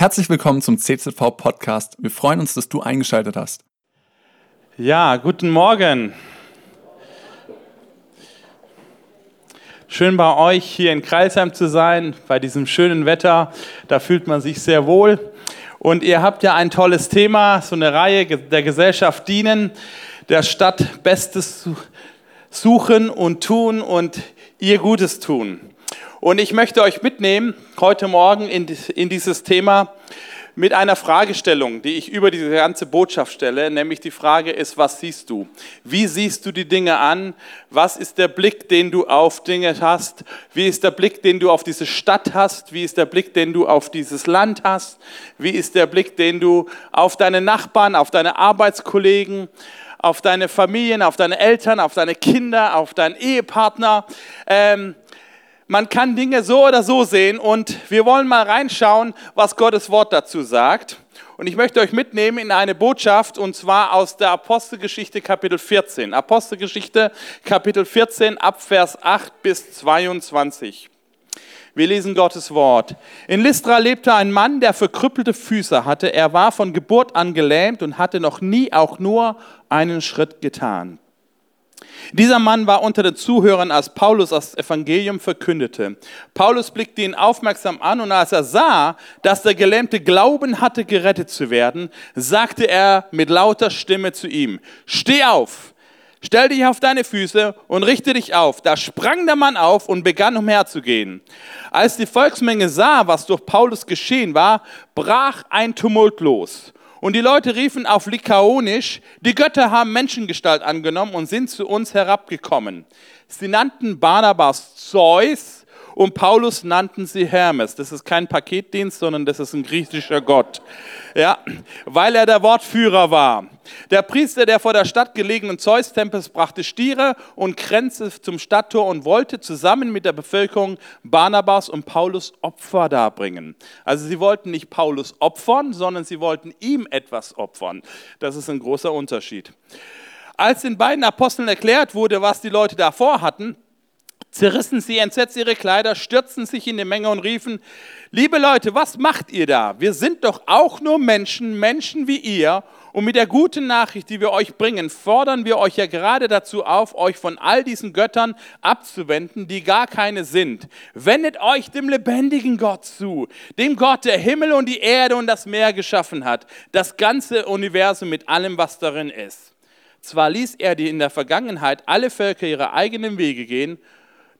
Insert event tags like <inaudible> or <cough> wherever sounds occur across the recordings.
Herzlich willkommen zum CZV Podcast. Wir freuen uns, dass du eingeschaltet hast. Ja, guten Morgen. Schön bei euch hier in Kreilsheim zu sein, bei diesem schönen Wetter. Da fühlt man sich sehr wohl. Und ihr habt ja ein tolles Thema, so eine Reihe der Gesellschaft dienen, der Stadt Bestes suchen und tun und ihr Gutes tun. Und ich möchte euch mitnehmen heute Morgen in, in dieses Thema mit einer Fragestellung, die ich über diese ganze Botschaft stelle, nämlich die Frage ist, was siehst du? Wie siehst du die Dinge an? Was ist der Blick, den du auf Dinge hast? Wie ist der Blick, den du auf diese Stadt hast? Wie ist der Blick, den du auf dieses Land hast? Wie ist der Blick, den du auf deine Nachbarn, auf deine Arbeitskollegen, auf deine Familien, auf deine Eltern, auf deine Kinder, auf deinen Ehepartner? Ähm, man kann Dinge so oder so sehen und wir wollen mal reinschauen, was Gottes Wort dazu sagt. Und ich möchte euch mitnehmen in eine Botschaft und zwar aus der Apostelgeschichte Kapitel 14. Apostelgeschichte Kapitel 14 ab Vers 8 bis 22. Wir lesen Gottes Wort. In Lystra lebte ein Mann, der verkrüppelte Füße hatte. Er war von Geburt an gelähmt und hatte noch nie auch nur einen Schritt getan. Dieser Mann war unter den Zuhörern, als Paulus das Evangelium verkündete. Paulus blickte ihn aufmerksam an und als er sah, dass der Gelähmte Glauben hatte, gerettet zu werden, sagte er mit lauter Stimme zu ihm, steh auf, stell dich auf deine Füße und richte dich auf. Da sprang der Mann auf und begann umherzugehen. Als die Volksmenge sah, was durch Paulus geschehen war, brach ein Tumult los. Und die Leute riefen auf Likaonisch, die Götter haben Menschengestalt angenommen und sind zu uns herabgekommen. Sie nannten Barnabas Zeus und Paulus nannten sie Hermes. Das ist kein Paketdienst, sondern das ist ein griechischer Gott. Ja, weil er der Wortführer war. Der Priester, der vor der Stadt gelegenen Zeus-Tempels brachte Stiere und Kränze zum Stadttor und wollte zusammen mit der Bevölkerung Barnabas und Paulus Opfer darbringen. Also sie wollten nicht Paulus opfern, sondern sie wollten ihm etwas opfern. Das ist ein großer Unterschied. Als den beiden Aposteln erklärt wurde, was die Leute davor hatten, zerrissen sie entsetzt ihre Kleider, stürzten sich in die Menge und riefen, liebe Leute, was macht ihr da? Wir sind doch auch nur Menschen, Menschen wie ihr. Und mit der guten Nachricht, die wir euch bringen, fordern wir euch ja gerade dazu auf, euch von all diesen Göttern abzuwenden, die gar keine sind. Wendet euch dem lebendigen Gott zu, dem Gott, der Himmel und die Erde und das Meer geschaffen hat, das ganze Universum mit allem, was darin ist. Zwar ließ er die in der Vergangenheit alle Völker ihre eigenen Wege gehen,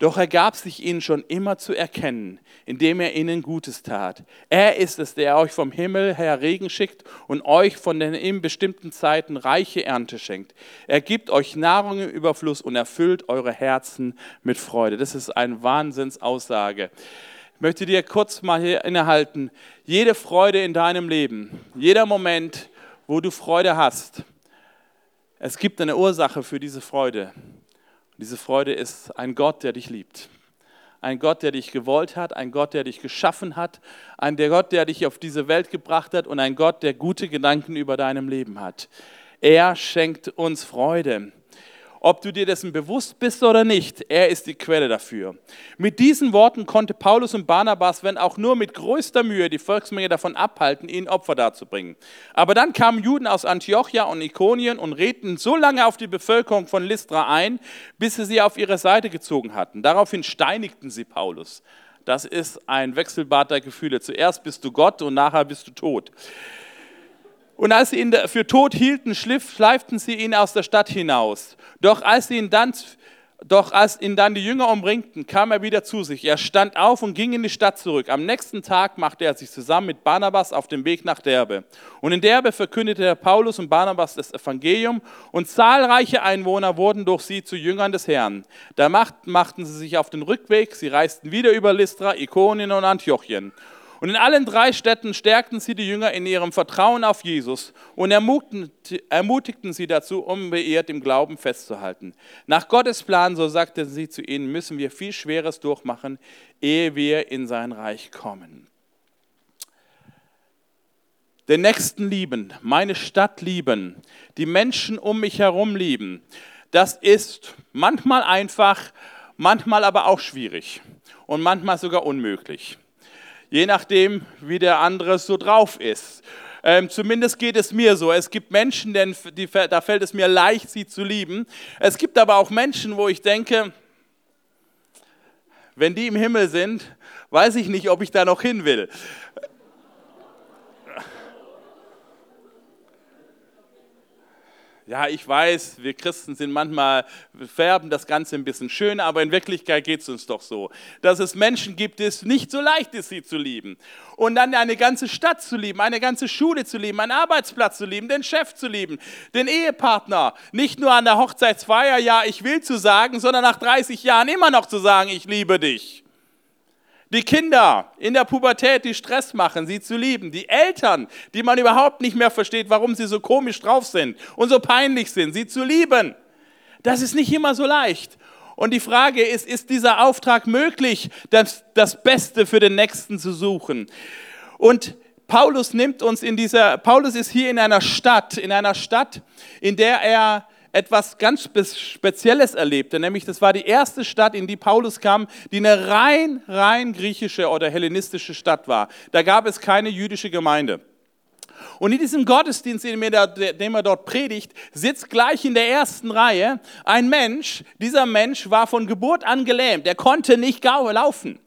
doch er gab sich ihnen schon immer zu erkennen, indem er ihnen Gutes tat. Er ist es, der euch vom Himmel her Regen schickt und euch von den in bestimmten Zeiten reiche Ernte schenkt. Er gibt euch Nahrung im Überfluss und erfüllt eure Herzen mit Freude. Das ist eine Wahnsinnsaussage. Ich möchte dir kurz mal hier innehalten. Jede Freude in deinem Leben, jeder Moment, wo du Freude hast, es gibt eine Ursache für diese Freude. Diese Freude ist ein Gott, der dich liebt. Ein Gott, der dich gewollt hat, ein Gott, der dich geschaffen hat, ein der Gott, der dich auf diese Welt gebracht hat und ein Gott, der gute Gedanken über deinem Leben hat. Er schenkt uns Freude. Ob du dir dessen bewusst bist oder nicht, er ist die Quelle dafür. Mit diesen Worten konnte Paulus und Barnabas, wenn auch nur mit größter Mühe, die Volksmenge davon abhalten, ihnen Opfer darzubringen. Aber dann kamen Juden aus Antiochia und Ikonien und redeten so lange auf die Bevölkerung von Lystra ein, bis sie sie auf ihre Seite gezogen hatten. Daraufhin steinigten sie Paulus. Das ist ein Wechselbad der Gefühle. Zuerst bist du Gott und nachher bist du tot. Und als sie ihn für tot hielten, schleiften sie ihn aus der Stadt hinaus. Doch als, ihn dann, doch als ihn dann die Jünger umringten, kam er wieder zu sich. Er stand auf und ging in die Stadt zurück. Am nächsten Tag machte er sich zusammen mit Barnabas auf den Weg nach Derbe. Und in Derbe verkündete er Paulus und Barnabas das Evangelium und zahlreiche Einwohner wurden durch sie zu Jüngern des Herrn. Da machten sie sich auf den Rückweg. Sie reisten wieder über Lystra, Ikonien und Antiochien. Und in allen drei Städten stärkten sie die Jünger in ihrem Vertrauen auf Jesus und ermutigten sie dazu, unbeirrt im Glauben festzuhalten. Nach Gottes Plan, so sagten sie zu ihnen, müssen wir viel Schweres durchmachen, ehe wir in sein Reich kommen. Den Nächsten lieben, meine Stadt lieben, die Menschen um mich herum lieben, das ist manchmal einfach, manchmal aber auch schwierig und manchmal sogar unmöglich. Je nachdem, wie der andere so drauf ist. Ähm, zumindest geht es mir so. Es gibt Menschen, denn die, da fällt es mir leicht, sie zu lieben. Es gibt aber auch Menschen, wo ich denke, wenn die im Himmel sind, weiß ich nicht, ob ich da noch hin will. Ja, ich weiß, wir Christen sind manchmal, färben das Ganze ein bisschen schöner, aber in Wirklichkeit geht es uns doch so, dass es Menschen gibt, es nicht so leicht ist, sie zu lieben. Und dann eine ganze Stadt zu lieben, eine ganze Schule zu lieben, einen Arbeitsplatz zu lieben, den Chef zu lieben, den Ehepartner. Nicht nur an der Hochzeitsfeier, ja, ich will zu sagen, sondern nach 30 Jahren immer noch zu sagen, ich liebe dich. Die Kinder in der Pubertät, die Stress machen, sie zu lieben. Die Eltern, die man überhaupt nicht mehr versteht, warum sie so komisch drauf sind und so peinlich sind, sie zu lieben. Das ist nicht immer so leicht. Und die Frage ist, ist dieser Auftrag möglich, das, das Beste für den Nächsten zu suchen? Und Paulus nimmt uns in dieser, Paulus ist hier in einer Stadt, in einer Stadt, in der er etwas ganz Spezielles erlebte, nämlich das war die erste Stadt, in die Paulus kam, die eine rein, rein griechische oder hellenistische Stadt war. Da gab es keine jüdische Gemeinde. Und in diesem Gottesdienst, den er dort predigt, sitzt gleich in der ersten Reihe ein Mensch. Dieser Mensch war von Geburt an gelähmt. Er konnte nicht laufen.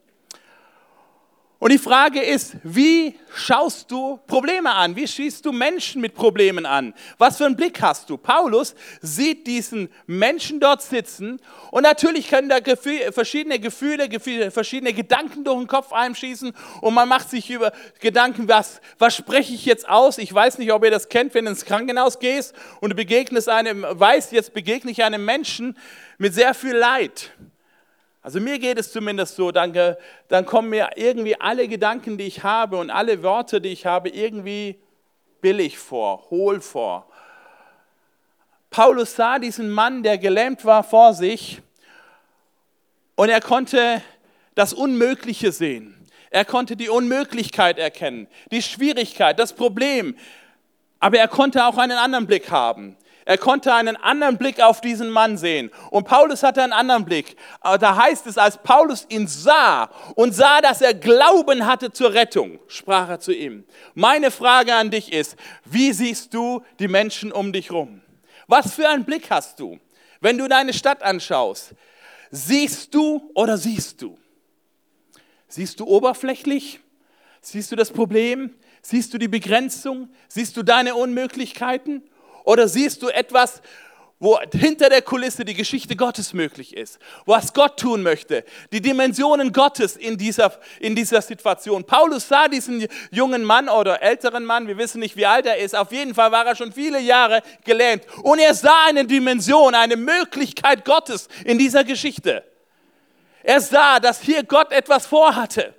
Und die Frage ist, wie schaust du Probleme an? Wie schießt du Menschen mit Problemen an? Was für einen Blick hast du? Paulus sieht diesen Menschen dort sitzen und natürlich können da Gefühle, verschiedene Gefühle, Gefühle, verschiedene Gedanken durch den Kopf einschießen und man macht sich über Gedanken, was, was spreche ich jetzt aus? Ich weiß nicht, ob ihr das kennt, wenn du ins Krankenhaus gehst und du begegnest einem, weißt, jetzt begegne ich einem Menschen mit sehr viel Leid. Also mir geht es zumindest so, dann, dann kommen mir irgendwie alle Gedanken, die ich habe und alle Worte, die ich habe, irgendwie billig vor, hohl vor. Paulus sah diesen Mann, der gelähmt war, vor sich und er konnte das Unmögliche sehen. Er konnte die Unmöglichkeit erkennen, die Schwierigkeit, das Problem. Aber er konnte auch einen anderen Blick haben. Er konnte einen anderen Blick auf diesen Mann sehen. Und Paulus hatte einen anderen Blick. Da heißt es, als Paulus ihn sah und sah, dass er Glauben hatte zur Rettung, sprach er zu ihm. Meine Frage an dich ist, wie siehst du die Menschen um dich rum? Was für einen Blick hast du, wenn du deine Stadt anschaust? Siehst du oder siehst du? Siehst du oberflächlich? Siehst du das Problem? Siehst du die Begrenzung? Siehst du deine Unmöglichkeiten? Oder siehst du etwas, wo hinter der Kulisse die Geschichte Gottes möglich ist, was Gott tun möchte, die Dimensionen Gottes in dieser, in dieser Situation. Paulus sah diesen jungen Mann oder älteren Mann, wir wissen nicht, wie alt er ist, auf jeden Fall war er schon viele Jahre gelähmt und er sah eine Dimension, eine Möglichkeit Gottes in dieser Geschichte. Er sah, dass hier Gott etwas vorhatte.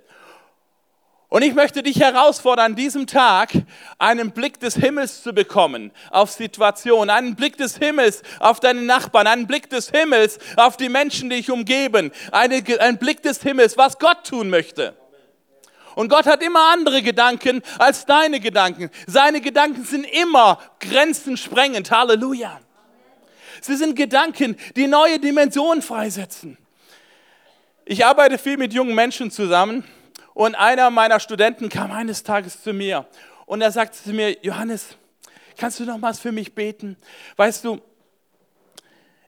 Und ich möchte dich herausfordern, an diesem Tag einen Blick des Himmels zu bekommen auf Situationen, einen Blick des Himmels auf deine Nachbarn, einen Blick des Himmels auf die Menschen, die dich umgeben, eine, einen Blick des Himmels, was Gott tun möchte. Und Gott hat immer andere Gedanken als deine Gedanken. Seine Gedanken sind immer grenzensprengend. Halleluja. Sie sind Gedanken, die neue Dimensionen freisetzen. Ich arbeite viel mit jungen Menschen zusammen und einer meiner Studenten kam eines Tages zu mir und er sagte zu mir, Johannes, kannst du noch was für mich beten? Weißt du,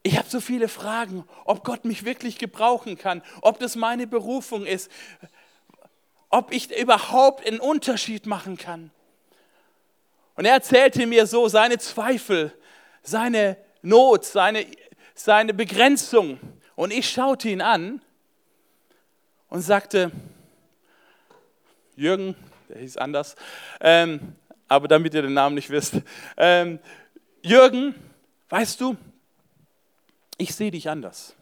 ich habe so viele Fragen, ob Gott mich wirklich gebrauchen kann, ob das meine Berufung ist, ob ich überhaupt einen Unterschied machen kann. Und er erzählte mir so seine Zweifel, seine Not, seine, seine Begrenzung. Und ich schaute ihn an und sagte, Jürgen, der hieß anders, ähm, aber damit ihr den Namen nicht wisst. Ähm, Jürgen, weißt du, ich sehe dich anders.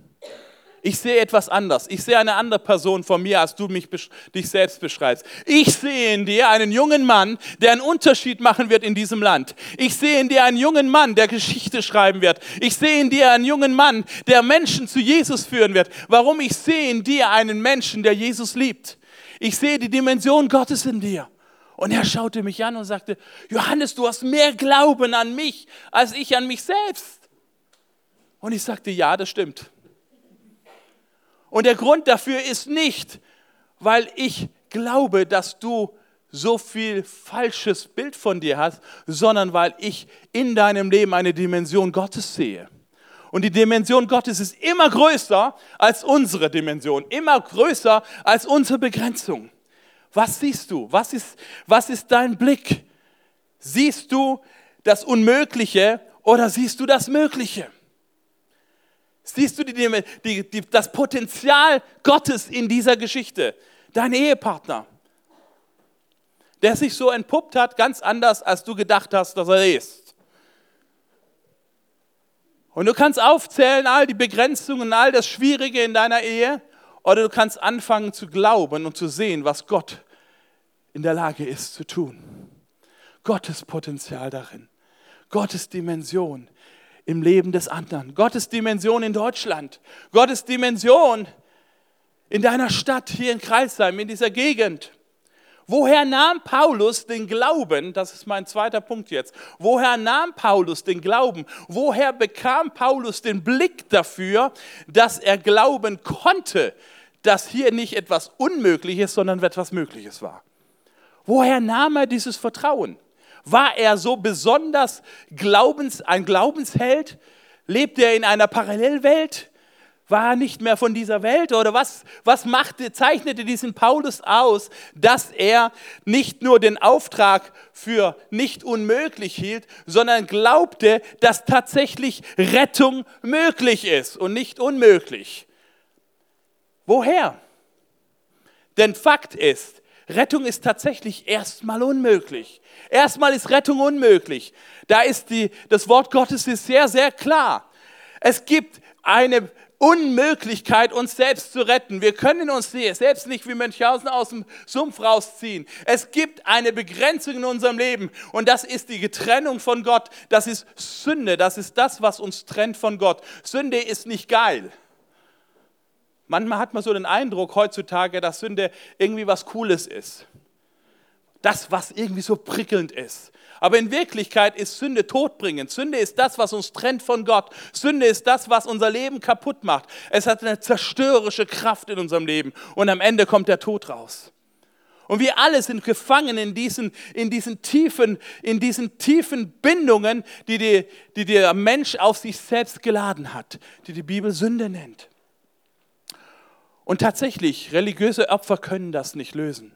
Ich sehe etwas anders. Ich sehe eine andere Person von mir, als du mich, dich selbst beschreibst. Ich sehe in dir einen jungen Mann, der einen Unterschied machen wird in diesem Land. Ich sehe in dir einen jungen Mann, der Geschichte schreiben wird. Ich sehe in dir einen jungen Mann, der Menschen zu Jesus führen wird. Warum? Ich sehe in dir einen Menschen, der Jesus liebt. Ich sehe die Dimension Gottes in dir. Und er schaute mich an und sagte, Johannes, du hast mehr Glauben an mich als ich an mich selbst. Und ich sagte, ja, das stimmt. Und der Grund dafür ist nicht, weil ich glaube, dass du so viel falsches Bild von dir hast, sondern weil ich in deinem Leben eine Dimension Gottes sehe. Und die Dimension Gottes ist immer größer als unsere Dimension, immer größer als unsere Begrenzung. Was siehst du? Was ist, was ist dein Blick? Siehst du das Unmögliche oder siehst du das Mögliche? Siehst du die, die, die, das Potenzial Gottes in dieser Geschichte? Dein Ehepartner, der sich so entpuppt hat, ganz anders, als du gedacht hast, dass er ist. Und du kannst aufzählen all die Begrenzungen, all das Schwierige in deiner Ehe, oder du kannst anfangen zu glauben und zu sehen, was Gott in der Lage ist zu tun. Gottes Potenzial darin, Gottes Dimension im Leben des anderen, Gottes Dimension in Deutschland, Gottes Dimension in deiner Stadt, hier in Kreisheim, in dieser Gegend. Woher nahm Paulus den Glauben? Das ist mein zweiter Punkt jetzt. Woher nahm Paulus den Glauben? Woher bekam Paulus den Blick dafür, dass er glauben konnte, dass hier nicht etwas Unmögliches, sondern etwas Mögliches war? Woher nahm er dieses Vertrauen? War er so besonders Glaubens, ein Glaubensheld? Lebt er in einer Parallelwelt? War nicht mehr von dieser Welt? Oder was, was machte, zeichnete diesen Paulus aus, dass er nicht nur den Auftrag für nicht unmöglich hielt, sondern glaubte, dass tatsächlich Rettung möglich ist und nicht unmöglich? Woher? Denn Fakt ist, Rettung ist tatsächlich erstmal unmöglich. Erstmal ist Rettung unmöglich. Da ist die, das Wort Gottes ist sehr, sehr klar. Es gibt eine Unmöglichkeit, uns selbst zu retten. Wir können uns selbst nicht wie Münchhausen aus dem Sumpf rausziehen. Es gibt eine Begrenzung in unserem Leben und das ist die Trennung von Gott. Das ist Sünde. Das ist das, was uns trennt von Gott. Sünde ist nicht geil. Manchmal hat man so den Eindruck heutzutage, dass Sünde irgendwie was Cooles ist. Das, was irgendwie so prickelnd ist. Aber in Wirklichkeit ist Sünde todbringend. Sünde ist das, was uns trennt von Gott. Sünde ist das, was unser Leben kaputt macht. Es hat eine zerstörerische Kraft in unserem Leben. Und am Ende kommt der Tod raus. Und wir alle sind gefangen in diesen, in diesen, tiefen, in diesen tiefen Bindungen, die, die, die der Mensch auf sich selbst geladen hat, die die Bibel Sünde nennt. Und tatsächlich, religiöse Opfer können das nicht lösen.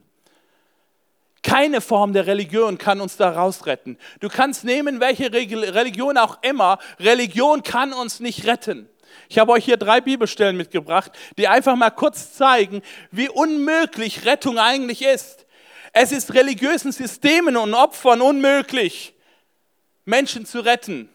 Keine Form der Religion kann uns da rausretten. Du kannst nehmen, welche Religion auch immer. Religion kann uns nicht retten. Ich habe euch hier drei Bibelstellen mitgebracht, die einfach mal kurz zeigen, wie unmöglich Rettung eigentlich ist. Es ist religiösen Systemen und Opfern unmöglich, Menschen zu retten.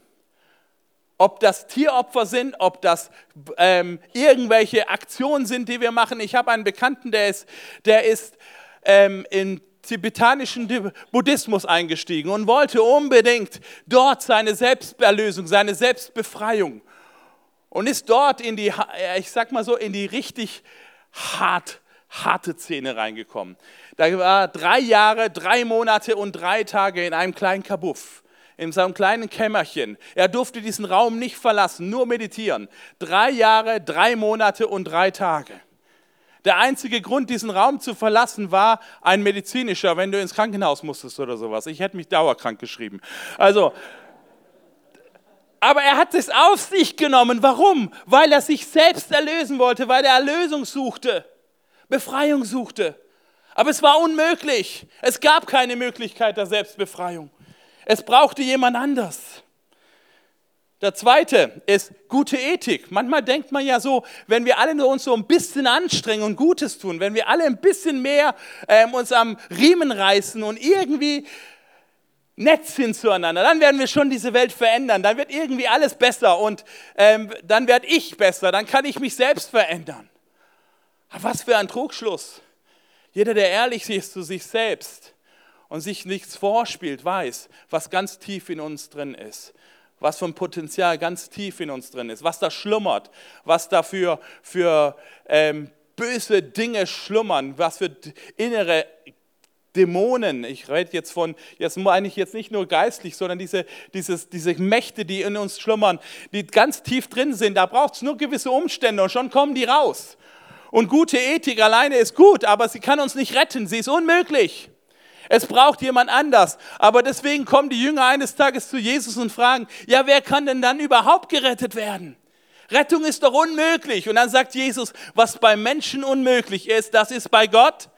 Ob das Tieropfer sind, ob das ähm, irgendwelche Aktionen sind, die wir machen. Ich habe einen Bekannten, der ist, der ist ähm, in tibetanischen Buddhismus eingestiegen und wollte unbedingt dort seine Selbsterlösung, seine Selbstbefreiung und ist dort in die, ich sag mal so, in die richtig hart, harte Szene reingekommen. Da war drei Jahre, drei Monate und drei Tage in einem kleinen Kabuff in seinem kleinen Kämmerchen. Er durfte diesen Raum nicht verlassen, nur meditieren. Drei Jahre, drei Monate und drei Tage. Der einzige Grund, diesen Raum zu verlassen, war ein medizinischer, wenn du ins Krankenhaus musstest oder sowas. Ich hätte mich dauerkrank geschrieben. Also, aber er hat es auf sich genommen. Warum? Weil er sich selbst erlösen wollte, weil er Erlösung suchte, Befreiung suchte. Aber es war unmöglich. Es gab keine Möglichkeit der Selbstbefreiung. Es brauchte jemand anders. Der zweite ist gute Ethik. Manchmal denkt man ja so, wenn wir alle uns so ein bisschen anstrengen und Gutes tun, wenn wir alle ein bisschen mehr ähm, uns am Riemen reißen und irgendwie nett sind zueinander, dann werden wir schon diese Welt verändern. Dann wird irgendwie alles besser und ähm, dann werde ich besser. Dann kann ich mich selbst verändern. Aber was für ein Trugschluss. Jeder, der ehrlich ist zu sich selbst und sich nichts vorspielt, weiß, was ganz tief in uns drin ist was für ein Potenzial ganz tief in uns drin ist, was da schlummert, was da für, für ähm, böse Dinge schlummern, was für innere Dämonen, ich rede jetzt von, jetzt meine ich jetzt nicht nur geistlich, sondern diese, dieses, diese Mächte, die in uns schlummern, die ganz tief drin sind, da braucht es nur gewisse Umstände und schon kommen die raus. Und gute Ethik alleine ist gut, aber sie kann uns nicht retten. Sie ist unmöglich. Es braucht jemand anders. Aber deswegen kommen die Jünger eines Tages zu Jesus und fragen, ja, wer kann denn dann überhaupt gerettet werden? Rettung ist doch unmöglich. Und dann sagt Jesus, was bei Menschen unmöglich ist, das ist bei Gott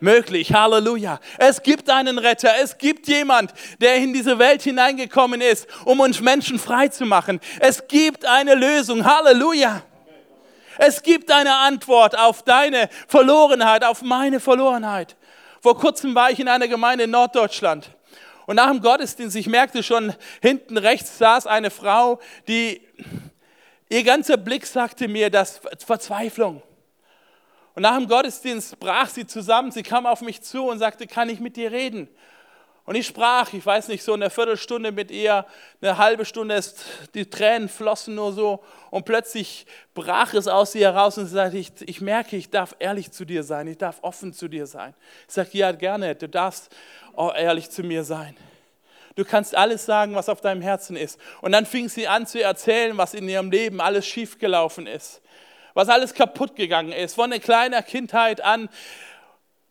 möglich. Halleluja. Es gibt einen Retter. Es gibt jemand, der in diese Welt hineingekommen ist, um uns Menschen frei zu machen. Es gibt eine Lösung. Halleluja. Es gibt eine Antwort auf deine Verlorenheit, auf meine Verlorenheit. Vor kurzem war ich in einer Gemeinde in Norddeutschland. Und nach dem Gottesdienst, ich merkte schon, hinten rechts saß eine Frau, die, ihr ganzer Blick sagte mir, das Verzweiflung. Und nach dem Gottesdienst brach sie zusammen, sie kam auf mich zu und sagte, kann ich mit dir reden? Und ich sprach, ich weiß nicht, so eine Viertelstunde mit ihr, eine halbe Stunde, ist, die Tränen flossen nur so und plötzlich brach es aus ihr heraus und sie sagte, ich, ich merke, ich darf ehrlich zu dir sein, ich darf offen zu dir sein. Ich sage, ja gerne, du darfst auch ehrlich zu mir sein. Du kannst alles sagen, was auf deinem Herzen ist. Und dann fing sie an zu erzählen, was in ihrem Leben alles schiefgelaufen ist, was alles kaputt gegangen ist, von der kleinen Kindheit an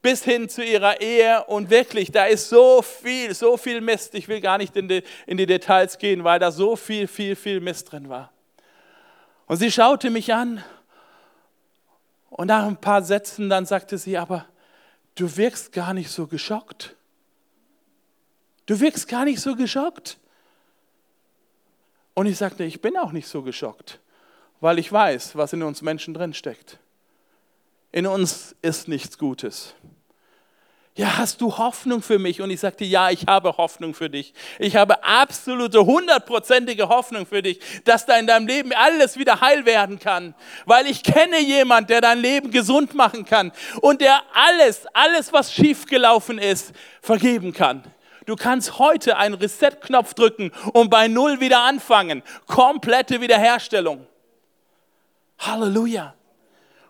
bis hin zu ihrer Ehe. Und wirklich, da ist so viel, so viel Mist. Ich will gar nicht in die, in die Details gehen, weil da so viel, viel, viel Mist drin war. Und sie schaute mich an und nach ein paar Sätzen dann sagte sie, aber du wirkst gar nicht so geschockt. Du wirkst gar nicht so geschockt. Und ich sagte, ich bin auch nicht so geschockt, weil ich weiß, was in uns Menschen drin steckt. In uns ist nichts Gutes. Ja, hast du Hoffnung für mich? Und ich sagte, ja, ich habe Hoffnung für dich. Ich habe absolute, hundertprozentige Hoffnung für dich, dass da in deinem Leben alles wieder heil werden kann. Weil ich kenne jemand, der dein Leben gesund machen kann und der alles, alles, was schiefgelaufen ist, vergeben kann. Du kannst heute einen Reset-Knopf drücken und bei Null wieder anfangen. Komplette Wiederherstellung. Halleluja.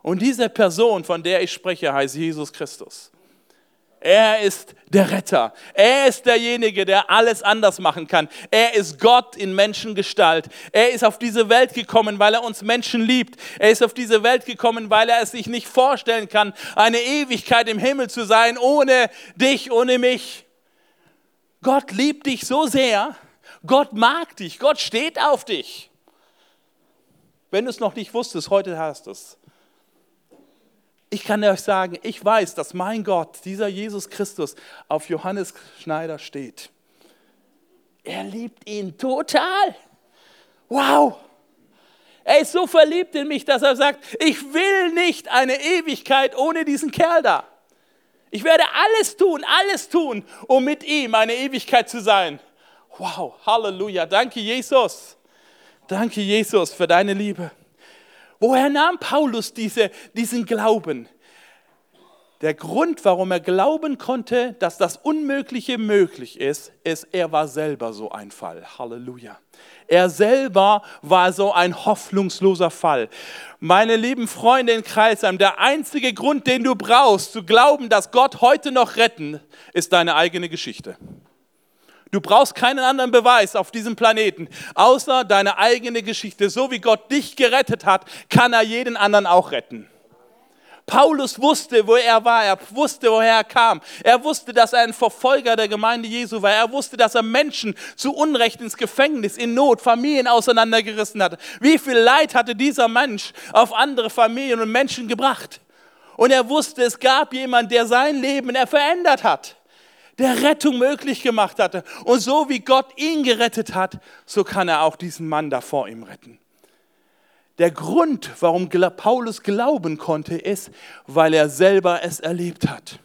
Und diese Person, von der ich spreche, heißt Jesus Christus. Er ist der Retter. Er ist derjenige, der alles anders machen kann. Er ist Gott in Menschengestalt. Er ist auf diese Welt gekommen, weil er uns Menschen liebt. Er ist auf diese Welt gekommen, weil er es sich nicht vorstellen kann, eine Ewigkeit im Himmel zu sein, ohne dich, ohne mich. Gott liebt dich so sehr. Gott mag dich. Gott steht auf dich. Wenn du es noch nicht wusstest, heute hast du es ich kann euch sagen, ich weiß, dass mein Gott, dieser Jesus Christus, auf Johannes Schneider steht. Er liebt ihn total. Wow. Er ist so verliebt in mich, dass er sagt, ich will nicht eine Ewigkeit ohne diesen Kerl da. Ich werde alles tun, alles tun, um mit ihm eine Ewigkeit zu sein. Wow, Halleluja. Danke, Jesus. Danke, Jesus, für deine Liebe. Woher nahm Paulus diese, diesen Glauben? Der Grund, warum er glauben konnte, dass das Unmögliche möglich ist, ist, er war selber so ein Fall. Halleluja. Er selber war so ein hoffnungsloser Fall. Meine lieben Freunde in Kreisheim, der einzige Grund, den du brauchst, zu glauben, dass Gott heute noch retten, ist deine eigene Geschichte. Du brauchst keinen anderen Beweis auf diesem Planeten, außer deine eigene Geschichte. So wie Gott dich gerettet hat, kann er jeden anderen auch retten. Paulus wusste, wo er war, er wusste, woher er kam. Er wusste, dass er ein Verfolger der Gemeinde Jesu war. Er wusste, dass er Menschen zu Unrecht ins Gefängnis, in Not, Familien auseinandergerissen hatte. Wie viel Leid hatte dieser Mensch auf andere Familien und Menschen gebracht? Und er wusste, es gab jemanden, der sein Leben er verändert hat der Rettung möglich gemacht hatte. Und so wie Gott ihn gerettet hat, so kann er auch diesen Mann da vor ihm retten. Der Grund, warum Paulus glauben konnte, ist, weil er selber es erlebt hat.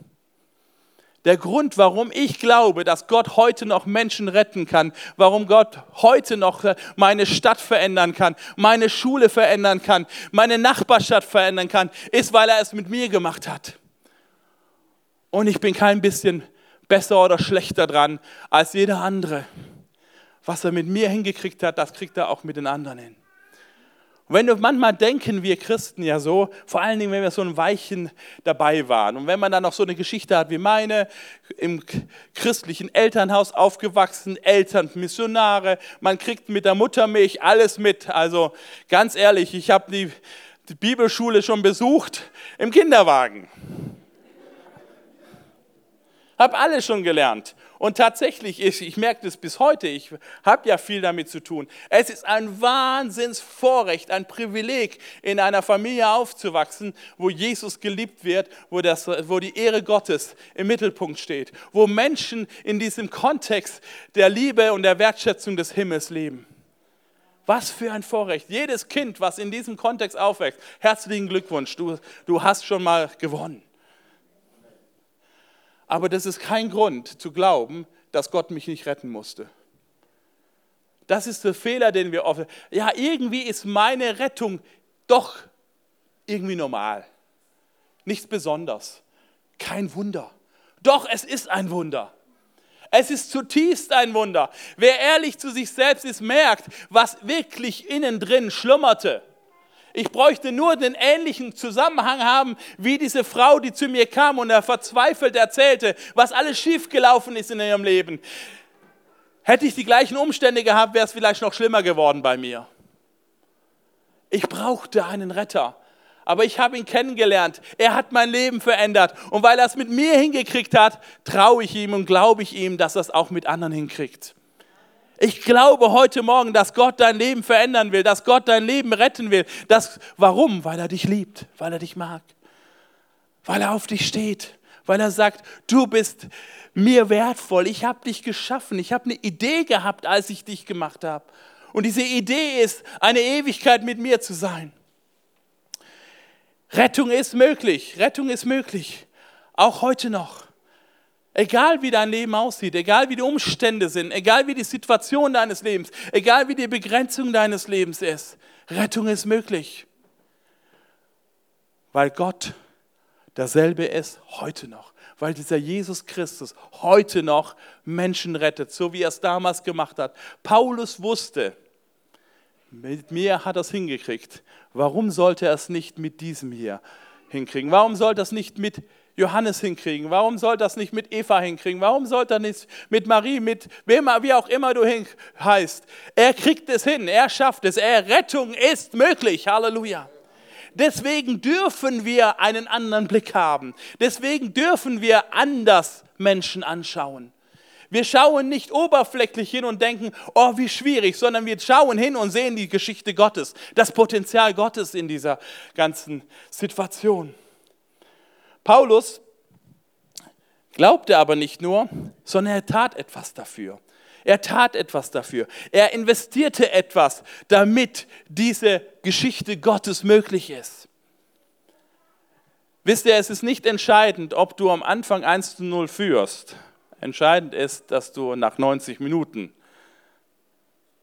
Der Grund, warum ich glaube, dass Gott heute noch Menschen retten kann, warum Gott heute noch meine Stadt verändern kann, meine Schule verändern kann, meine Nachbarschaft verändern kann, ist, weil er es mit mir gemacht hat. Und ich bin kein bisschen besser oder schlechter dran als jeder andere. Was er mit mir hingekriegt hat, das kriegt er auch mit den anderen hin. Und wenn du manchmal denken wir Christen ja so, vor allen Dingen, wenn wir so ein Weichen dabei waren und wenn man dann noch so eine Geschichte hat wie meine, im christlichen Elternhaus aufgewachsen, Eltern, Missionare, man kriegt mit der Muttermilch alles mit. Also ganz ehrlich, ich habe die die Bibelschule schon besucht im Kinderwagen. Habe alles schon gelernt. Und tatsächlich, ich, ich merke das bis heute, ich habe ja viel damit zu tun. Es ist ein Wahnsinnsvorrecht, ein Privileg, in einer Familie aufzuwachsen, wo Jesus geliebt wird, wo, das, wo die Ehre Gottes im Mittelpunkt steht, wo Menschen in diesem Kontext der Liebe und der Wertschätzung des Himmels leben. Was für ein Vorrecht. Jedes Kind, was in diesem Kontext aufwächst, herzlichen Glückwunsch, du, du hast schon mal gewonnen. Aber das ist kein Grund zu glauben, dass Gott mich nicht retten musste. Das ist der Fehler, den wir oft. Ja, irgendwie ist meine Rettung doch irgendwie normal. Nichts Besonderes. Kein Wunder. Doch, es ist ein Wunder. Es ist zutiefst ein Wunder. Wer ehrlich zu sich selbst ist, merkt, was wirklich innen drin schlummerte. Ich bräuchte nur den ähnlichen Zusammenhang haben, wie diese Frau, die zu mir kam und er verzweifelt erzählte, was alles schiefgelaufen ist in ihrem Leben. Hätte ich die gleichen Umstände gehabt, wäre es vielleicht noch schlimmer geworden bei mir. Ich brauchte einen Retter. Aber ich habe ihn kennengelernt. Er hat mein Leben verändert. Und weil er es mit mir hingekriegt hat, traue ich ihm und glaube ich ihm, dass er es auch mit anderen hinkriegt. Ich glaube heute Morgen, dass Gott dein Leben verändern will, dass Gott dein Leben retten will. Das, warum? Weil er dich liebt, weil er dich mag, weil er auf dich steht, weil er sagt, du bist mir wertvoll, ich habe dich geschaffen, ich habe eine Idee gehabt, als ich dich gemacht habe. Und diese Idee ist, eine Ewigkeit mit mir zu sein. Rettung ist möglich, Rettung ist möglich, auch heute noch. Egal wie dein Leben aussieht, egal wie die Umstände sind, egal wie die Situation deines Lebens, egal wie die Begrenzung deines Lebens ist, Rettung ist möglich. Weil Gott derselbe ist heute noch. Weil dieser Jesus Christus heute noch Menschen rettet, so wie er es damals gemacht hat. Paulus wusste, mit mir hat er es hingekriegt. Warum sollte er es nicht mit diesem hier hinkriegen? Warum sollte er es nicht mit Johannes hinkriegen? Warum soll das nicht mit Eva hinkriegen? Warum soll das nicht mit Marie, mit wem, wie auch immer du heißt? Er kriegt es hin, er schafft es, er Rettung ist möglich. Halleluja. Deswegen dürfen wir einen anderen Blick haben. Deswegen dürfen wir anders Menschen anschauen. Wir schauen nicht oberflächlich hin und denken, oh, wie schwierig, sondern wir schauen hin und sehen die Geschichte Gottes, das Potenzial Gottes in dieser ganzen Situation. Paulus glaubte aber nicht nur, sondern er tat etwas dafür. Er tat etwas dafür. Er investierte etwas, damit diese Geschichte Gottes möglich ist. Wisst ihr, es ist nicht entscheidend, ob du am Anfang 1 zu 0 führst. Entscheidend ist, dass du nach 90 Minuten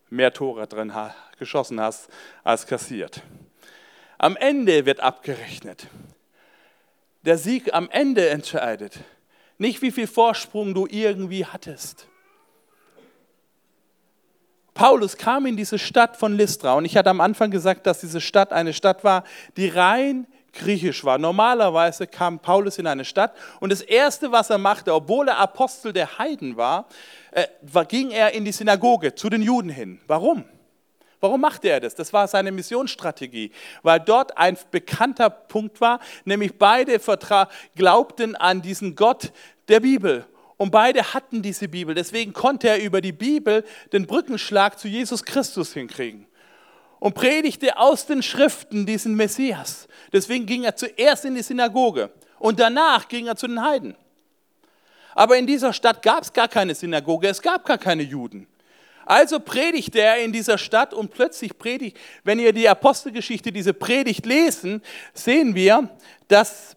mehr Tore drin geschossen hast als kassiert. Am Ende wird abgerechnet der Sieg am Ende entscheidet. Nicht wie viel Vorsprung du irgendwie hattest. Paulus kam in diese Stadt von Lystra und ich hatte am Anfang gesagt, dass diese Stadt eine Stadt war, die rein griechisch war. Normalerweise kam Paulus in eine Stadt und das Erste, was er machte, obwohl er Apostel der Heiden war, äh, ging er in die Synagoge zu den Juden hin. Warum? Warum machte er das? Das war seine Missionsstrategie, weil dort ein bekannter Punkt war, nämlich beide glaubten an diesen Gott der Bibel. Und beide hatten diese Bibel. Deswegen konnte er über die Bibel den Brückenschlag zu Jesus Christus hinkriegen. Und predigte aus den Schriften diesen Messias. Deswegen ging er zuerst in die Synagoge und danach ging er zu den Heiden. Aber in dieser Stadt gab es gar keine Synagoge, es gab gar keine Juden. Also predigt er in dieser Stadt und plötzlich predigt, wenn ihr die Apostelgeschichte, diese Predigt lesen, sehen wir, dass,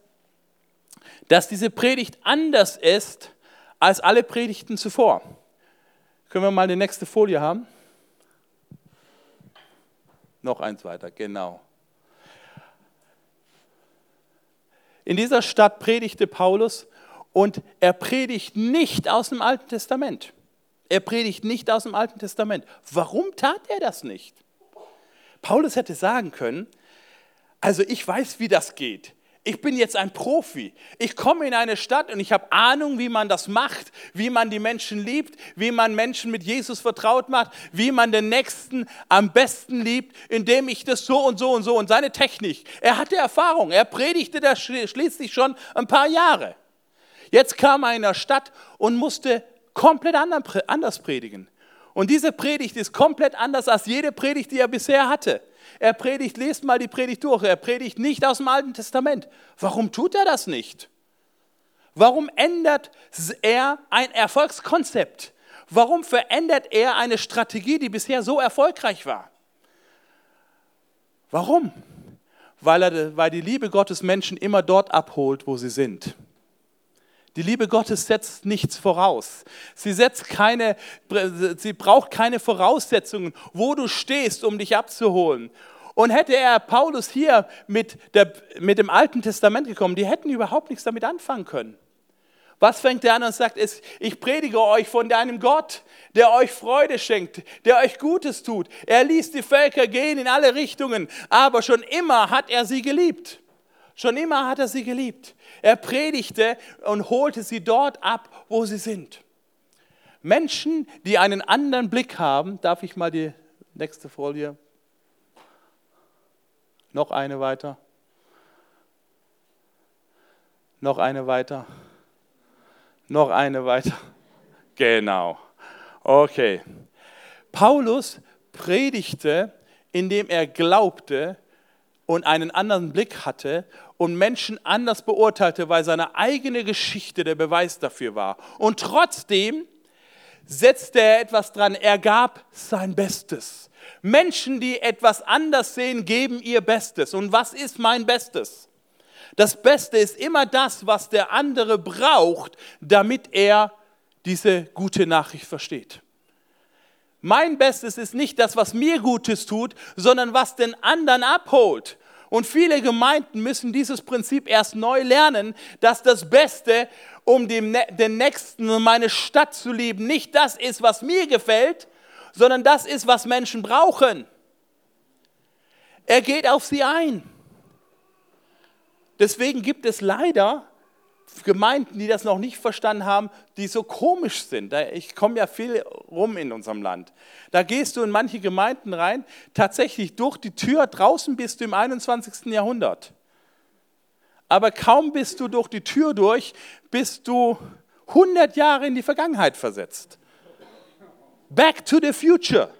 dass diese Predigt anders ist als alle Predigten zuvor. Können wir mal die nächste Folie haben? Noch eins weiter, genau. In dieser Stadt predigte Paulus und er predigt nicht aus dem Alten Testament. Er predigt nicht aus dem Alten Testament. Warum tat er das nicht? Paulus hätte sagen können, also ich weiß, wie das geht. ich bin jetzt ein Profi. Ich komme in eine Stadt und ich habe Ahnung, wie man das macht, wie man die Menschen liebt, wie man Menschen mit Jesus vertraut macht, wie man den Nächsten am besten liebt, indem ich das so und so und so und seine Technik. Er hatte Erfahrung, er predigte das schließlich schon ein paar Jahre. Jetzt kam er in der Stadt und musste komplett anders predigen. Und diese Predigt ist komplett anders als jede Predigt, die er bisher hatte. Er predigt, lest mal die Predigt durch. Er predigt nicht aus dem Alten Testament. Warum tut er das nicht? Warum ändert er ein Erfolgskonzept? Warum verändert er eine Strategie, die bisher so erfolgreich war? Warum? Weil, er, weil die Liebe Gottes Menschen immer dort abholt, wo sie sind. Die Liebe Gottes setzt nichts voraus. Sie, setzt keine, sie braucht keine Voraussetzungen, wo du stehst, um dich abzuholen. Und hätte er Paulus hier mit, der, mit dem Alten Testament gekommen, die hätten überhaupt nichts damit anfangen können. Was fängt er an und sagt, ich predige euch von deinem Gott, der euch Freude schenkt, der euch Gutes tut. Er ließ die Völker gehen in alle Richtungen, aber schon immer hat er sie geliebt. Schon immer hat er sie geliebt. Er predigte und holte sie dort ab, wo sie sind. Menschen, die einen anderen Blick haben, darf ich mal die nächste Folie? Noch eine weiter. Noch eine weiter. Noch eine weiter. Genau. Okay. Paulus predigte, indem er glaubte und einen anderen Blick hatte und Menschen anders beurteilte, weil seine eigene Geschichte der Beweis dafür war. Und trotzdem setzte er etwas dran, er gab sein Bestes. Menschen, die etwas anders sehen, geben ihr Bestes. Und was ist mein Bestes? Das Beste ist immer das, was der andere braucht, damit er diese gute Nachricht versteht. Mein Bestes ist nicht das, was mir Gutes tut, sondern was den anderen abholt. Und viele Gemeinden müssen dieses Prinzip erst neu lernen, dass das Beste, um den Nächsten und meine Stadt zu lieben, nicht das ist, was mir gefällt, sondern das ist, was Menschen brauchen. Er geht auf sie ein. Deswegen gibt es leider Gemeinden, die das noch nicht verstanden haben, die so komisch sind. Ich komme ja viel rum in unserem Land. Da gehst du in manche Gemeinden rein, tatsächlich durch die Tür, draußen bist du im 21. Jahrhundert. Aber kaum bist du durch die Tür durch, bist du 100 Jahre in die Vergangenheit versetzt. Back to the future.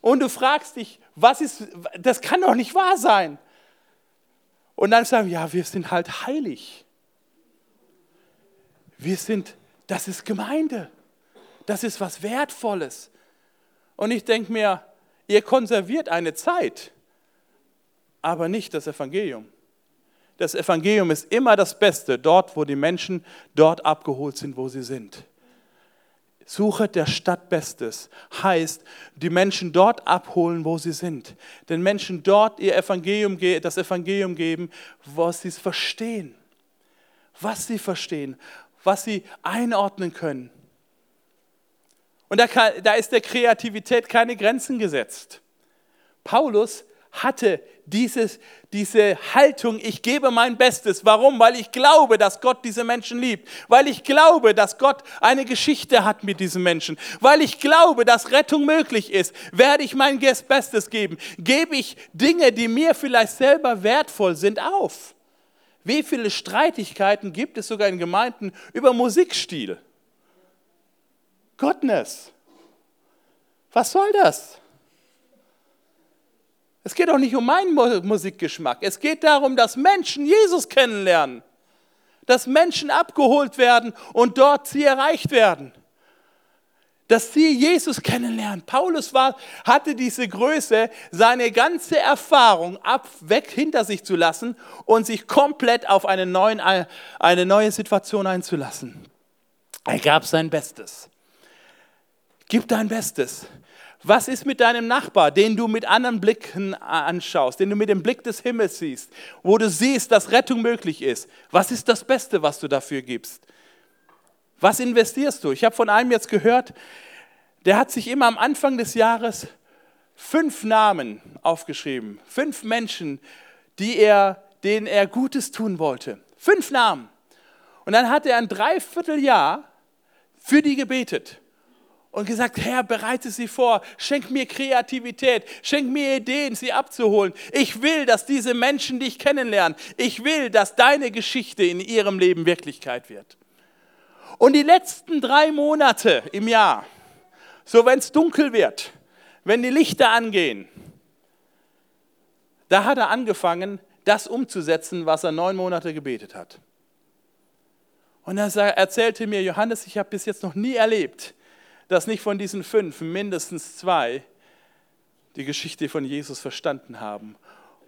Und du fragst dich, was ist, das kann doch nicht wahr sein. Und dann sagen wir, ja, wir sind halt heilig. Wir sind, das ist Gemeinde. Das ist was Wertvolles. Und ich denke mir, ihr konserviert eine Zeit, aber nicht das Evangelium. Das Evangelium ist immer das Beste, dort, wo die Menschen dort abgeholt sind, wo sie sind. Suche der Stadt Bestes heißt, die Menschen dort abholen, wo sie sind. Den Menschen dort ihr Evangelium, das Evangelium geben, was sie es verstehen. Was sie verstehen was sie einordnen können. Und da, kann, da ist der Kreativität keine Grenzen gesetzt. Paulus hatte dieses, diese Haltung, ich gebe mein Bestes. Warum? Weil ich glaube, dass Gott diese Menschen liebt. Weil ich glaube, dass Gott eine Geschichte hat mit diesen Menschen. Weil ich glaube, dass Rettung möglich ist, werde ich mein Bestes geben. Gebe ich Dinge, die mir vielleicht selber wertvoll sind, auf. Wie viele Streitigkeiten gibt es sogar in Gemeinden über Musikstil? Gottness. Was soll das? Es geht doch nicht um meinen Musikgeschmack. Es geht darum, dass Menschen Jesus kennenlernen. Dass Menschen abgeholt werden und dort sie erreicht werden dass sie Jesus kennenlernen. Paulus war, hatte diese Größe, seine ganze Erfahrung ab, weg hinter sich zu lassen und sich komplett auf eine, neuen, eine neue Situation einzulassen. Er gab sein Bestes. Gib dein Bestes. Was ist mit deinem Nachbar, den du mit anderen Blicken anschaust, den du mit dem Blick des Himmels siehst, wo du siehst, dass Rettung möglich ist? Was ist das Beste, was du dafür gibst? Was investierst du? Ich habe von einem jetzt gehört, der hat sich immer am Anfang des Jahres fünf Namen aufgeschrieben, fünf Menschen, die er denen er Gutes tun wollte. Fünf Namen. Und dann hat er ein Dreivierteljahr für die gebetet und gesagt, Herr, bereite sie vor, schenk mir Kreativität, schenk mir Ideen, sie abzuholen. Ich will, dass diese Menschen dich kennenlernen. Ich will, dass deine Geschichte in ihrem Leben Wirklichkeit wird. Und die letzten drei Monate im Jahr, so wenn es dunkel wird, wenn die Lichter angehen, da hat er angefangen, das umzusetzen, was er neun Monate gebetet hat. Und er erzählte mir, Johannes, ich habe bis jetzt noch nie erlebt, dass nicht von diesen fünf mindestens zwei die Geschichte von Jesus verstanden haben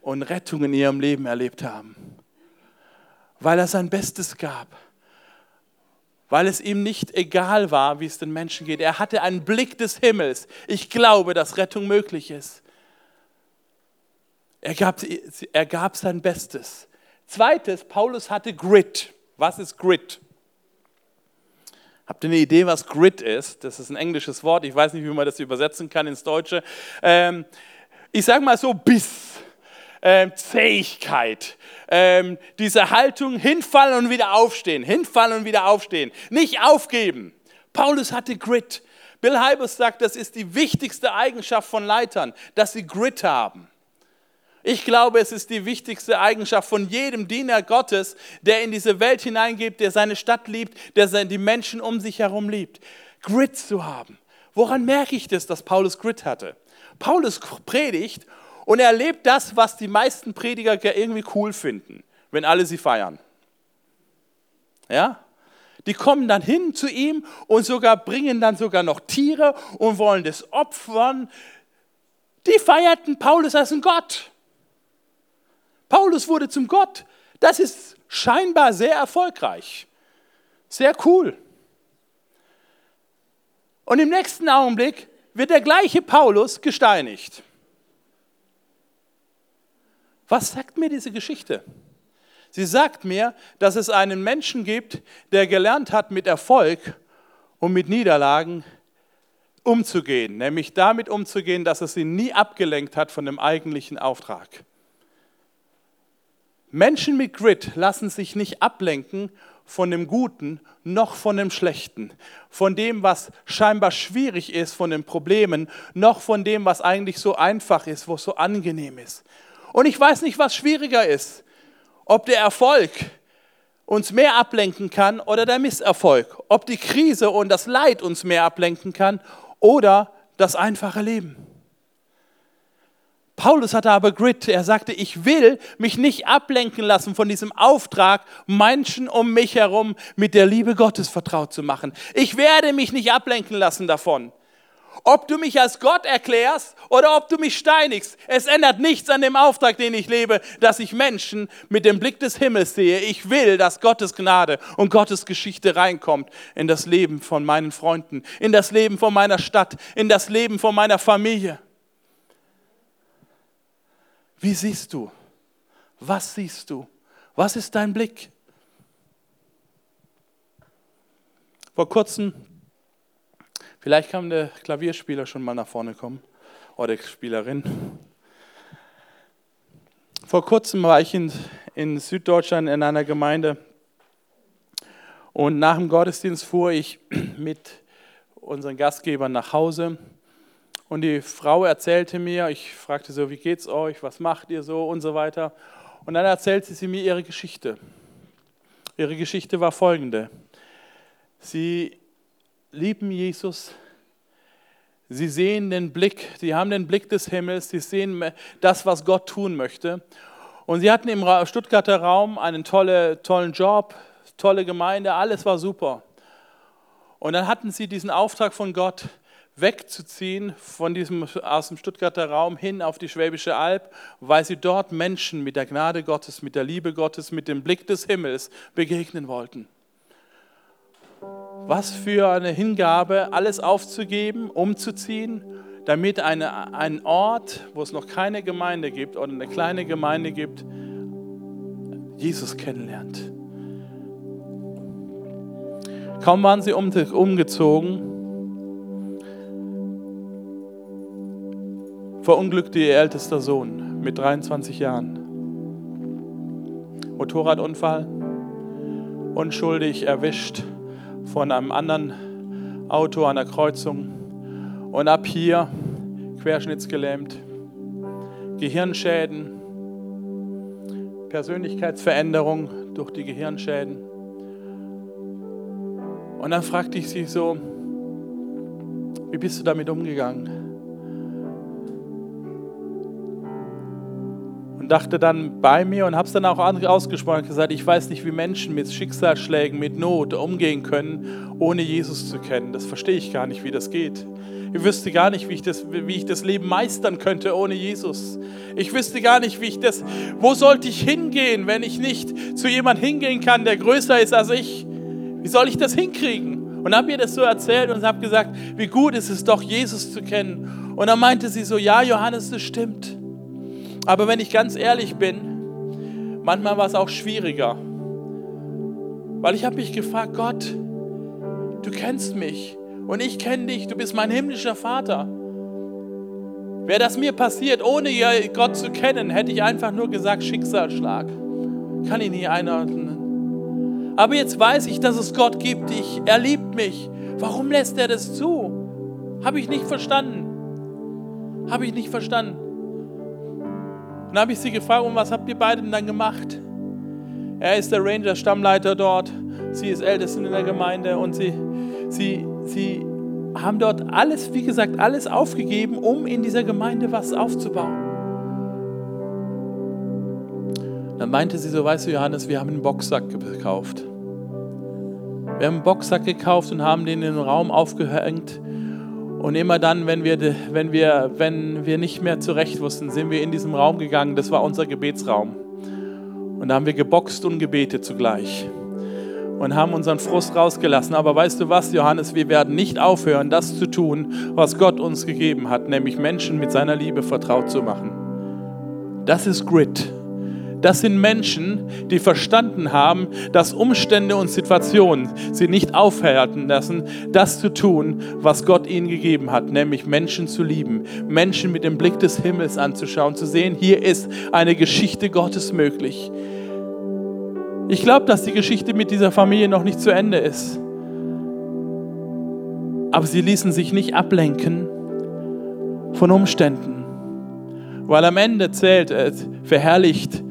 und Rettung in ihrem Leben erlebt haben. Weil er sein Bestes gab. Weil es ihm nicht egal war, wie es den Menschen geht. Er hatte einen Blick des Himmels. Ich glaube, dass Rettung möglich ist. Er gab, er gab sein Bestes. Zweites, Paulus hatte Grit. Was ist Grit? Habt ihr eine Idee, was Grit ist? Das ist ein englisches Wort. Ich weiß nicht, wie man das übersetzen kann ins Deutsche. Ähm, ich sage mal so Biss, ähm, Zähigkeit, ähm, diese Haltung, hinfallen und wieder aufstehen, hinfallen und wieder aufstehen, nicht aufgeben. Paulus hatte Grit. Bill Hybels sagt, das ist die wichtigste Eigenschaft von Leitern, dass sie Grit haben. Ich glaube, es ist die wichtigste Eigenschaft von jedem Diener Gottes, der in diese Welt hineingeht, der seine Stadt liebt, der die Menschen um sich herum liebt. Grit zu haben. Woran merke ich das, dass Paulus Grit hatte? Paulus predigt und er erlebt das, was die meisten Prediger irgendwie cool finden, wenn alle sie feiern. Ja? Die kommen dann hin zu ihm und sogar bringen dann sogar noch Tiere und wollen das opfern. Die feierten Paulus als einen Gott. Paulus wurde zum Gott. Das ist scheinbar sehr erfolgreich. Sehr cool. Und im nächsten Augenblick wird der gleiche Paulus gesteinigt. Was sagt mir diese Geschichte? Sie sagt mir, dass es einen Menschen gibt, der gelernt hat, mit Erfolg und mit Niederlagen umzugehen, nämlich damit umzugehen, dass es ihn nie abgelenkt hat von dem eigentlichen Auftrag. Menschen mit Grit lassen sich nicht ablenken von dem Guten noch von dem Schlechten, von dem, was scheinbar schwierig ist, von den Problemen, noch von dem, was eigentlich so einfach ist, wo es so angenehm ist. Und ich weiß nicht, was schwieriger ist, ob der Erfolg uns mehr ablenken kann oder der Misserfolg, ob die Krise und das Leid uns mehr ablenken kann oder das einfache Leben. Paulus hatte aber Grit. Er sagte, ich will mich nicht ablenken lassen von diesem Auftrag, Menschen um mich herum mit der Liebe Gottes vertraut zu machen. Ich werde mich nicht ablenken lassen davon. Ob du mich als Gott erklärst oder ob du mich steinigst, es ändert nichts an dem Auftrag, den ich lebe, dass ich Menschen mit dem Blick des Himmels sehe. Ich will, dass Gottes Gnade und Gottes Geschichte reinkommt in das Leben von meinen Freunden, in das Leben von meiner Stadt, in das Leben von meiner Familie. Wie siehst du? Was siehst du? Was ist dein Blick? Vor kurzem, vielleicht kann der Klavierspieler schon mal nach vorne kommen oder die Spielerin. Vor kurzem war ich in, in Süddeutschland in einer Gemeinde und nach dem Gottesdienst fuhr ich <clears throat> mit unseren Gastgebern nach Hause und die Frau erzählte mir, ich fragte so, wie geht's euch, was macht ihr so und so weiter. Und dann erzählte sie mir ihre Geschichte. Ihre Geschichte war folgende. Sie lieben Jesus, sie sehen den Blick, sie haben den Blick des Himmels, sie sehen das, was Gott tun möchte. Und sie hatten im Stuttgarter Raum einen tolle, tollen Job, tolle Gemeinde, alles war super. Und dann hatten sie diesen Auftrag von Gott, wegzuziehen von diesem, aus dem Stuttgarter Raum hin auf die Schwäbische Alb, weil sie dort Menschen mit der Gnade Gottes, mit der Liebe Gottes, mit dem Blick des Himmels begegnen wollten. Was für eine Hingabe, alles aufzugeben, umzuziehen, damit eine, ein Ort, wo es noch keine Gemeinde gibt oder eine kleine Gemeinde gibt, Jesus kennenlernt. Kaum waren sie umgezogen, verunglückte ihr ältester Sohn mit 23 Jahren. Motorradunfall, unschuldig erwischt von einem anderen Auto an der Kreuzung und ab hier querschnittsgelähmt, Gehirnschäden, Persönlichkeitsveränderung durch die Gehirnschäden. Und dann fragte ich sie so, wie bist du damit umgegangen? Und dachte dann bei mir und habe es dann auch ausgesprochen und gesagt, ich weiß nicht, wie Menschen mit Schicksalsschlägen, mit Not umgehen können, ohne Jesus zu kennen. Das verstehe ich gar nicht, wie das geht. Ich wüsste gar nicht, wie ich, das, wie ich das Leben meistern könnte ohne Jesus. Ich wüsste gar nicht, wie ich das, wo sollte ich hingehen, wenn ich nicht zu jemandem hingehen kann, der größer ist als ich. Wie soll ich das hinkriegen? Und habe ihr das so erzählt und habe gesagt, wie gut ist es doch, Jesus zu kennen. Und dann meinte sie so, ja, Johannes, das stimmt. Aber wenn ich ganz ehrlich bin, manchmal war es auch schwieriger. Weil ich habe mich gefragt, Gott, du kennst mich und ich kenne dich, du bist mein himmlischer Vater. Wäre das mir passiert, ohne Gott zu kennen, hätte ich einfach nur gesagt Schicksalsschlag. Kann ich nie einordnen. Aber jetzt weiß ich, dass es Gott gibt. Ich, er liebt mich. Warum lässt er das zu? Habe ich nicht verstanden. Habe ich nicht verstanden. Dann habe ich sie gefragt, und was habt ihr beide denn dann gemacht? Er ist der Ranger, Stammleiter dort. Sie ist Älteste in der Gemeinde und sie, sie sie haben dort alles, wie gesagt, alles aufgegeben, um in dieser Gemeinde was aufzubauen. Dann meinte sie so, weißt du Johannes, wir haben einen Boxsack gekauft. Wir haben einen Boxsack gekauft und haben den in den Raum aufgehängt. Und immer dann, wenn wir, wenn, wir, wenn wir nicht mehr zurecht wussten, sind wir in diesem Raum gegangen. Das war unser Gebetsraum. Und da haben wir geboxt und gebetet zugleich und haben unseren Frust rausgelassen. Aber weißt du was, Johannes, wir werden nicht aufhören, das zu tun, was Gott uns gegeben hat, nämlich Menschen mit seiner Liebe vertraut zu machen. Das ist Grit. Das sind Menschen, die verstanden haben, dass Umstände und Situationen sie nicht aufhalten lassen, das zu tun, was Gott ihnen gegeben hat, nämlich Menschen zu lieben, Menschen mit dem Blick des Himmels anzuschauen, zu sehen, hier ist eine Geschichte Gottes möglich. Ich glaube, dass die Geschichte mit dieser Familie noch nicht zu Ende ist. Aber sie ließen sich nicht ablenken von Umständen. Weil am Ende zählt es, verherrlicht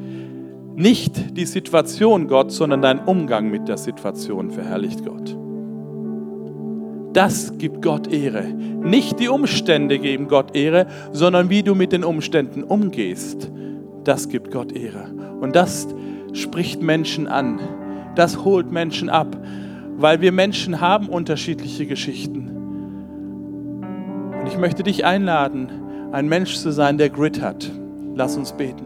nicht die Situation Gott, sondern dein Umgang mit der Situation verherrlicht Gott. Das gibt Gott Ehre. Nicht die Umstände geben Gott Ehre, sondern wie du mit den Umständen umgehst. Das gibt Gott Ehre. Und das spricht Menschen an. Das holt Menschen ab, weil wir Menschen haben unterschiedliche Geschichten. Und ich möchte dich einladen, ein Mensch zu sein, der Grit hat. Lass uns beten.